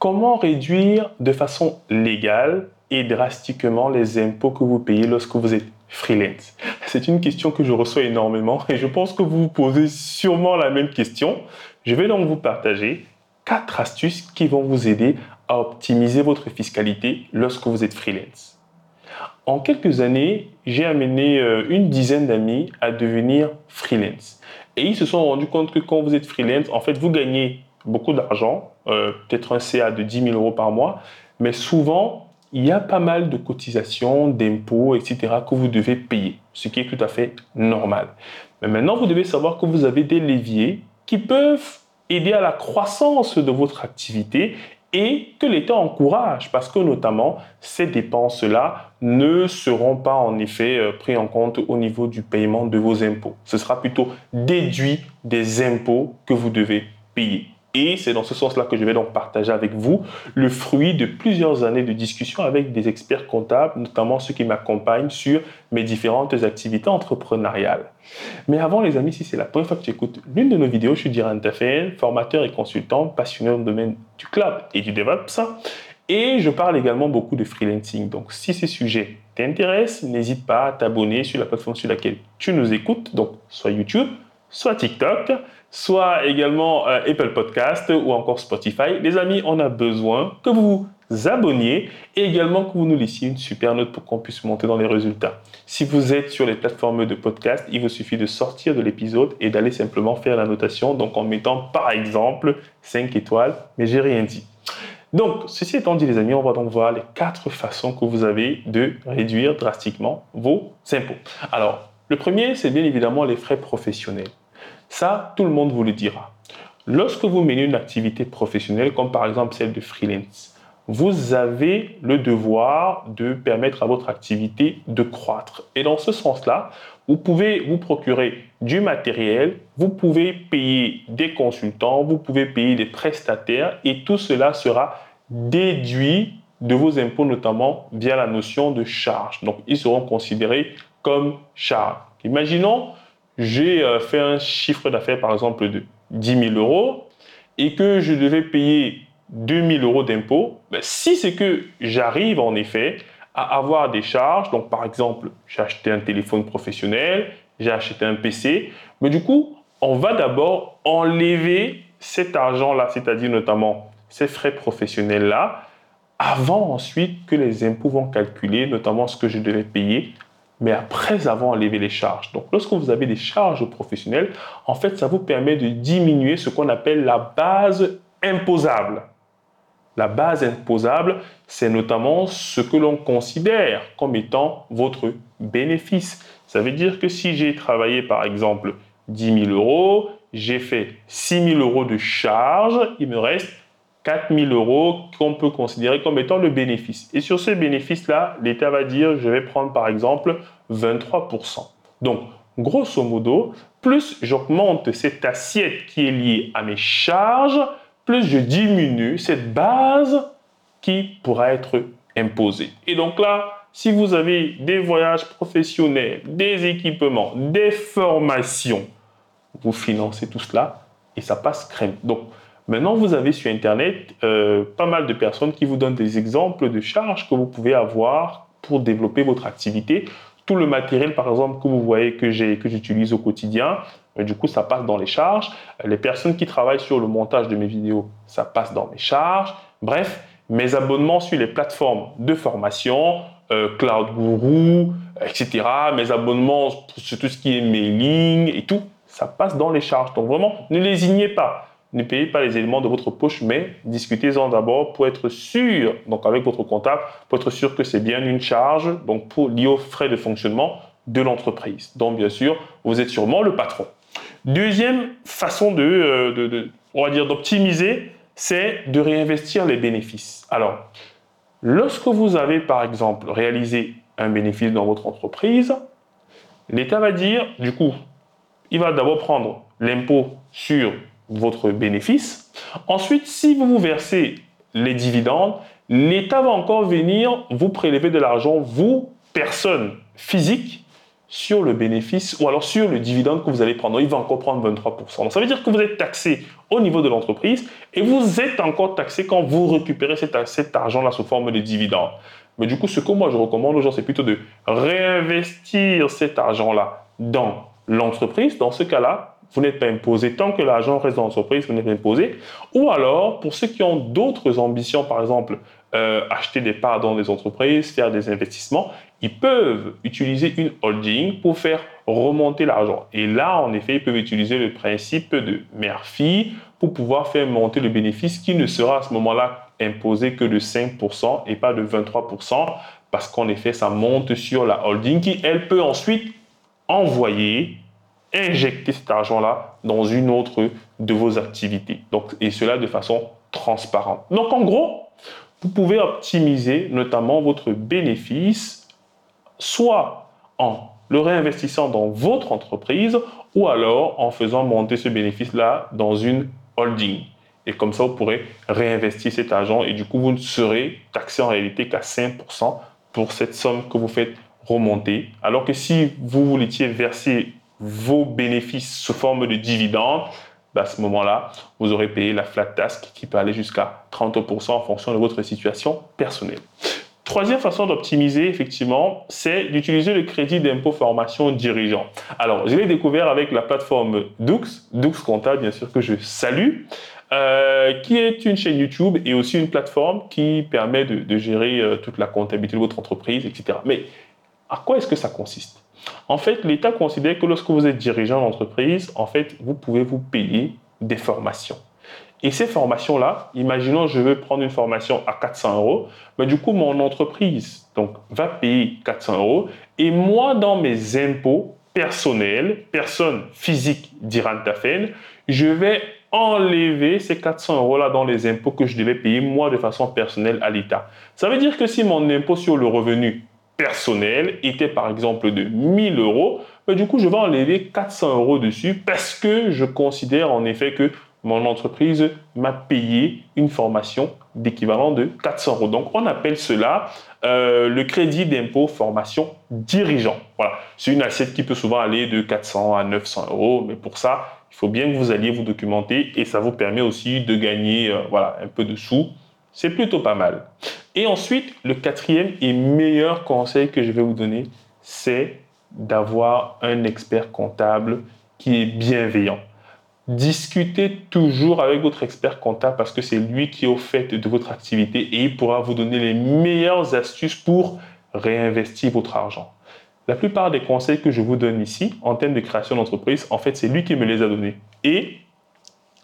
Comment réduire de façon légale et drastiquement les impôts que vous payez lorsque vous êtes freelance? C'est une question que je reçois énormément et je pense que vous vous posez sûrement la même question. Je vais donc vous partager quatre astuces qui vont vous aider à optimiser votre fiscalité lorsque vous êtes freelance. En quelques années, j'ai amené euh, une dizaine d'amis à devenir freelance. Et ils se sont rendus compte que quand vous êtes freelance, en fait, vous gagnez beaucoup d'argent, euh, peut-être un CA de 10 000 euros par mois, mais souvent, il y a pas mal de cotisations, d'impôts, etc. que vous devez payer, ce qui est tout à fait normal. Mais maintenant, vous devez savoir que vous avez des leviers qui peuvent aider à la croissance de votre activité et que l'État encourage parce que notamment ces dépenses-là ne seront pas en effet euh, pris en compte au niveau du paiement de vos impôts. Ce sera plutôt déduit des impôts que vous devez payer. Et c'est dans ce sens-là que je vais donc partager avec vous le fruit de plusieurs années de discussion avec des experts comptables, notamment ceux qui m'accompagnent sur mes différentes activités entrepreneuriales. Mais avant, les amis, si c'est la première fois que tu écoutes l'une de nos vidéos, je suis Diran Tafel, formateur et consultant passionné dans le domaine du cloud et du DevOps. Et je parle également beaucoup de freelancing. Donc, si ces sujets t'intéressent, n'hésite pas à t'abonner sur la plateforme sur laquelle tu nous écoutes, donc soit YouTube, soit TikTok soit également euh, Apple Podcast ou encore Spotify. Les amis, on a besoin que vous vous abonniez et également que vous nous laissiez une super note pour qu'on puisse monter dans les résultats. Si vous êtes sur les plateformes de podcast, il vous suffit de sortir de l'épisode et d'aller simplement faire la notation, donc en mettant par exemple 5 étoiles, mais j'ai rien dit. Donc, ceci étant dit, les amis, on va donc voir les quatre façons que vous avez de réduire drastiquement vos impôts. Alors, le premier, c'est bien évidemment les frais professionnels. Ça, tout le monde vous le dira. Lorsque vous menez une activité professionnelle, comme par exemple celle de freelance, vous avez le devoir de permettre à votre activité de croître. Et dans ce sens-là, vous pouvez vous procurer du matériel, vous pouvez payer des consultants, vous pouvez payer des prestataires et tout cela sera déduit de vos impôts, notamment via la notion de charge. Donc, ils seront considérés comme charge. Imaginons, j'ai euh, fait un chiffre d'affaires, par exemple, de 10 000 euros et que je devais payer 2 000 euros d'impôts, ben, si c'est que j'arrive en effet à avoir des charges, donc par exemple, j'ai acheté un téléphone professionnel, j'ai acheté un PC, mais du coup, on va d'abord enlever cet argent-là, c'est-à-dire notamment ces frais professionnels-là, avant ensuite que les impôts vont calculer notamment ce que je devais payer mais après avoir enlevé les charges. Donc, lorsque vous avez des charges professionnelles, en fait, ça vous permet de diminuer ce qu'on appelle la base imposable. La base imposable, c'est notamment ce que l'on considère comme étant votre bénéfice. Ça veut dire que si j'ai travaillé, par exemple, 10 000 euros, j'ai fait 6 000 euros de charges, il me reste 4 000 euros qu'on peut considérer comme étant le bénéfice. Et sur ce bénéfice-là, l'État va dire, je vais prendre par exemple 23% Donc, grosso modo, plus j'augmente cette assiette qui est liée à mes charges, plus je diminue cette base qui pourra être imposée. Et donc là, si vous avez des voyages professionnels, des équipements, des formations, vous financez tout cela et ça passe crème. Donc, Maintenant, vous avez sur Internet euh, pas mal de personnes qui vous donnent des exemples de charges que vous pouvez avoir pour développer votre activité. Tout le matériel, par exemple, que vous voyez que j'utilise au quotidien, euh, du coup, ça passe dans les charges. Les personnes qui travaillent sur le montage de mes vidéos, ça passe dans mes charges. Bref, mes abonnements sur les plateformes de formation, euh, Cloud Guru, etc. Mes abonnements sur tout ce qui est mailing et tout, ça passe dans les charges. Donc vraiment, ne lésignez pas ne payez pas les éléments de votre poche, mais discutez-en d'abord pour être sûr, donc avec votre comptable, pour être sûr que c'est bien une charge, donc pour lier aux frais de fonctionnement de l'entreprise. Donc bien sûr, vous êtes sûrement le patron. Deuxième façon de, euh, on va dire, d'optimiser, c'est de réinvestir les bénéfices. Alors, lorsque vous avez par exemple réalisé un bénéfice dans votre entreprise, l'État va dire, du coup, il va d'abord prendre l'impôt sur votre bénéfice. Ensuite, si vous vous versez les dividendes, l'État va encore venir vous prélever de l'argent, vous, personne physique, sur le bénéfice ou alors sur le dividende que vous allez prendre. Il va encore prendre 23%. Donc ça veut dire que vous êtes taxé au niveau de l'entreprise et vous êtes encore taxé quand vous récupérez cet, cet argent-là sous forme de dividende. Mais du coup, ce que moi je recommande aux gens, c'est plutôt de réinvestir cet argent-là dans l'entreprise. Dans ce cas-là, vous n'êtes pas imposé. Tant que l'argent reste dans l'entreprise, vous n'êtes pas imposé. Ou alors, pour ceux qui ont d'autres ambitions, par exemple, euh, acheter des parts dans des entreprises, faire des investissements, ils peuvent utiliser une holding pour faire remonter l'argent. Et là, en effet, ils peuvent utiliser le principe de mère-fille pour pouvoir faire monter le bénéfice qui ne sera à ce moment-là imposé que de 5% et pas de 23% parce qu'en effet, ça monte sur la holding qui, elle, peut ensuite envoyer, injecter cet argent-là dans une autre de vos activités. Donc, et cela de façon transparente. Donc, en gros, vous pouvez optimiser notamment votre bénéfice, soit en le réinvestissant dans votre entreprise ou alors en faisant monter ce bénéfice-là dans une holding. Et comme ça, vous pourrez réinvestir cet argent et du coup, vous ne serez taxé en réalité qu'à 5% pour cette somme que vous faites remonter. Alors que si vous vouliez verser vos bénéfices sous forme de dividendes, bah, à ce moment-là, vous aurez payé la flat tax qui peut aller jusqu'à 30% en fonction de votre situation personnelle. Troisième façon d'optimiser, effectivement, c'est d'utiliser le crédit d'impôt formation dirigeant. Alors, je l'ai découvert avec la plateforme Dux, Dux Comptable, bien sûr, que je salue, euh, qui est une chaîne YouTube et aussi une plateforme qui permet de, gérer euh, toute la comptabilité de votre entreprise, etc. Mais à quoi est-ce que ça consiste? En fait, l'État considère que lorsque vous êtes dirigeant d'entreprise, en fait, vous pouvez vous payer des formations. Et ces formations-là, imaginons je veux prendre une formation à 400 euros, mais du coup mon entreprise donc va payer 400 euros et moi dans mes impôts personnels, personne physique d'Irantafen, je vais enlever ces 400 euros-là dans les impôts que je devais payer moi de façon personnelle à l'État. Ça veut dire que si mon impôt sur le revenu personnel était par exemple de 1000 euros, mais du coup, je vais enlever 400 euros dessus parce que je considère en effet que mon entreprise m'a payé une formation d'équivalent de 400 euros. Donc, on appelle cela euh, le crédit d'impôt formation dirigeant. Voilà, c'est une assiette qui peut souvent aller de 400 à 900 euros, mais pour ça, il faut bien que vous alliez vous documenter et ça vous permet aussi de gagner euh, voilà, un peu de sous. C'est plutôt pas mal. Et ensuite, le quatrième et meilleur conseil que je vais vous donner, c'est d'avoir un expert comptable qui est bienveillant. Discutez toujours avec votre expert comptable parce que c'est lui qui est au fait de votre activité et il pourra vous donner les meilleures astuces pour réinvestir votre argent. La plupart des conseils que je vous donne ici en termes de création d'entreprise, en fait, c'est lui qui me les a donnés. Et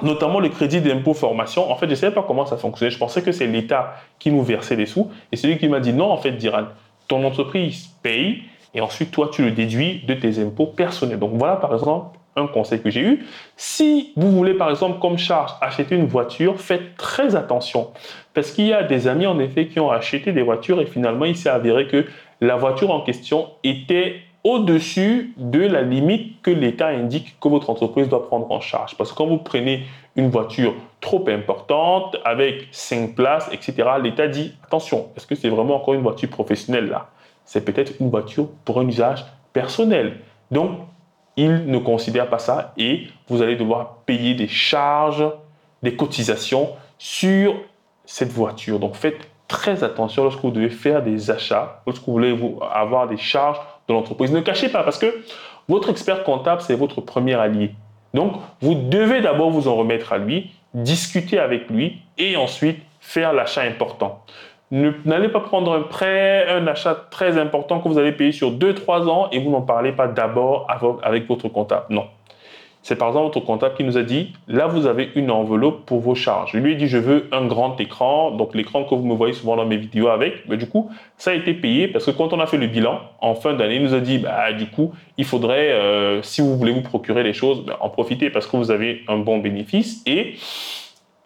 notamment le crédit d'impôt formation. En fait, je ne savais pas comment ça fonctionnait. Je pensais que c'est l'État qui nous versait des sous. Et c'est lui qui m'a dit non, en fait, Diran, ton entreprise paye et ensuite, toi, tu le déduis de tes impôts personnels. Donc, voilà, par exemple, un conseil que j'ai eu. Si vous voulez, par exemple, comme charge, acheter une voiture, faites très attention. Parce qu'il y a des amis, en effet, qui ont acheté des voitures et finalement, il s'est avéré que la voiture en question était au-dessus de la limite que l'État indique que votre entreprise doit prendre en charge. Parce que quand vous prenez une voiture trop importante, avec 5 places, etc., l'État dit, attention, est-ce que c'est vraiment encore une voiture professionnelle là? C'est peut-être une voiture pour un usage personnel. Donc, il ne considère pas ça et vous allez devoir payer des charges, des cotisations sur cette voiture. Donc, faites très attention lorsque vous devez faire des achats, lorsque vous voulez avoir des charges de l'entreprise. Ne cachez pas parce que votre expert comptable, c'est votre premier allié. Donc, vous devez d'abord vous en remettre à lui, discuter avec lui et ensuite faire l'achat important. N'allez pas prendre un prêt, un achat très important que vous allez payer sur 2-3 ans et vous n'en parlez pas d'abord avec votre comptable. Non. C'est par exemple votre comptable qui nous a dit, là vous avez une enveloppe pour vos charges. Je lui ai dit, je veux un grand écran, donc l'écran que vous me voyez souvent dans mes vidéos avec. Mais du coup, ça a été payé parce que quand on a fait le bilan en fin d'année, il nous a dit, bah, du coup, il faudrait, euh, si vous voulez vous procurer les choses, bah, en profiter parce que vous avez un bon bénéfice et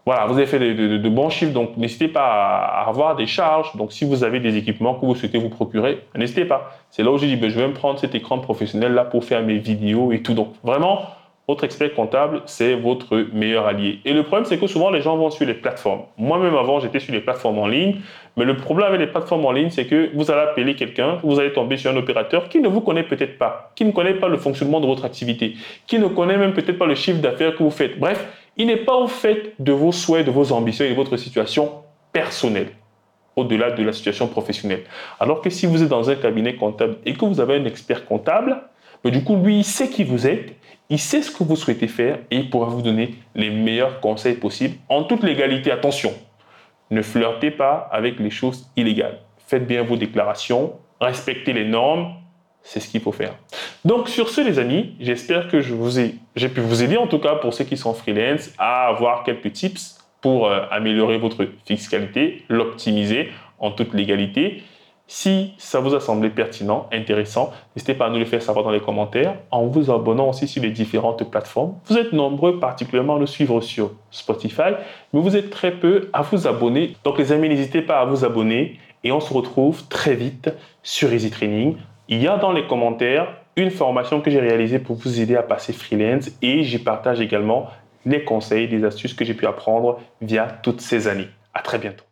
voilà, vous avez fait de, bons chiffres, donc n'hésitez pas à avoir des charges. Donc, si vous avez des équipements que vous souhaitez vous procurer, n'hésitez pas. C'est là où j'ai dit, ben, je vais me prendre cet écran professionnel là pour faire mes vidéos et tout. Donc, vraiment, votre expert comptable, c'est votre meilleur allié. Et le problème, c'est que souvent, les gens vont sur les plateformes. Moi-même, avant, j'étais sur les plateformes en ligne. Mais le problème avec les plateformes en ligne, c'est que vous allez appeler quelqu'un, vous allez tomber sur un opérateur qui ne vous connaît peut-être pas, qui ne connaît pas le fonctionnement de votre activité, qui ne connaît même peut-être pas le chiffre d'affaires que vous faites. Bref, il n'est pas au fait de vos souhaits, de vos ambitions et de votre situation personnelle au-delà de la situation professionnelle. Alors que si vous êtes dans un cabinet comptable et que vous avez un expert comptable, du coup, lui, il sait qui vous êtes, il sait ce que vous souhaitez faire et il pourra vous donner les meilleurs conseils possibles en toute légalité. Attention, ne flirtez pas avec les choses illégales. Faites bien vos déclarations, respectez les normes, c'est ce qu'il faut faire. Donc sur ce les amis, j'espère que je vous ai, j'ai pu vous aider en tout cas pour ceux qui sont freelance à avoir quelques tips pour euh, améliorer votre fiscalité, l'optimiser en toute légalité. Si ça vous a semblé pertinent, intéressant, n'hésitez pas à nous le faire savoir dans les commentaires en vous abonnant aussi sur les différentes plateformes. Vous êtes nombreux particulièrement à nous suivre sur Spotify, mais vous êtes très peu à vous abonner. Donc les amis, n'hésitez pas à vous abonner et on se retrouve très vite sur Easy Training. Il y a dans les commentaires une formation que j'ai réalisée pour vous aider à passer freelance et j'y partage également les conseils, des astuces que j'ai pu apprendre via toutes ces années. À très bientôt.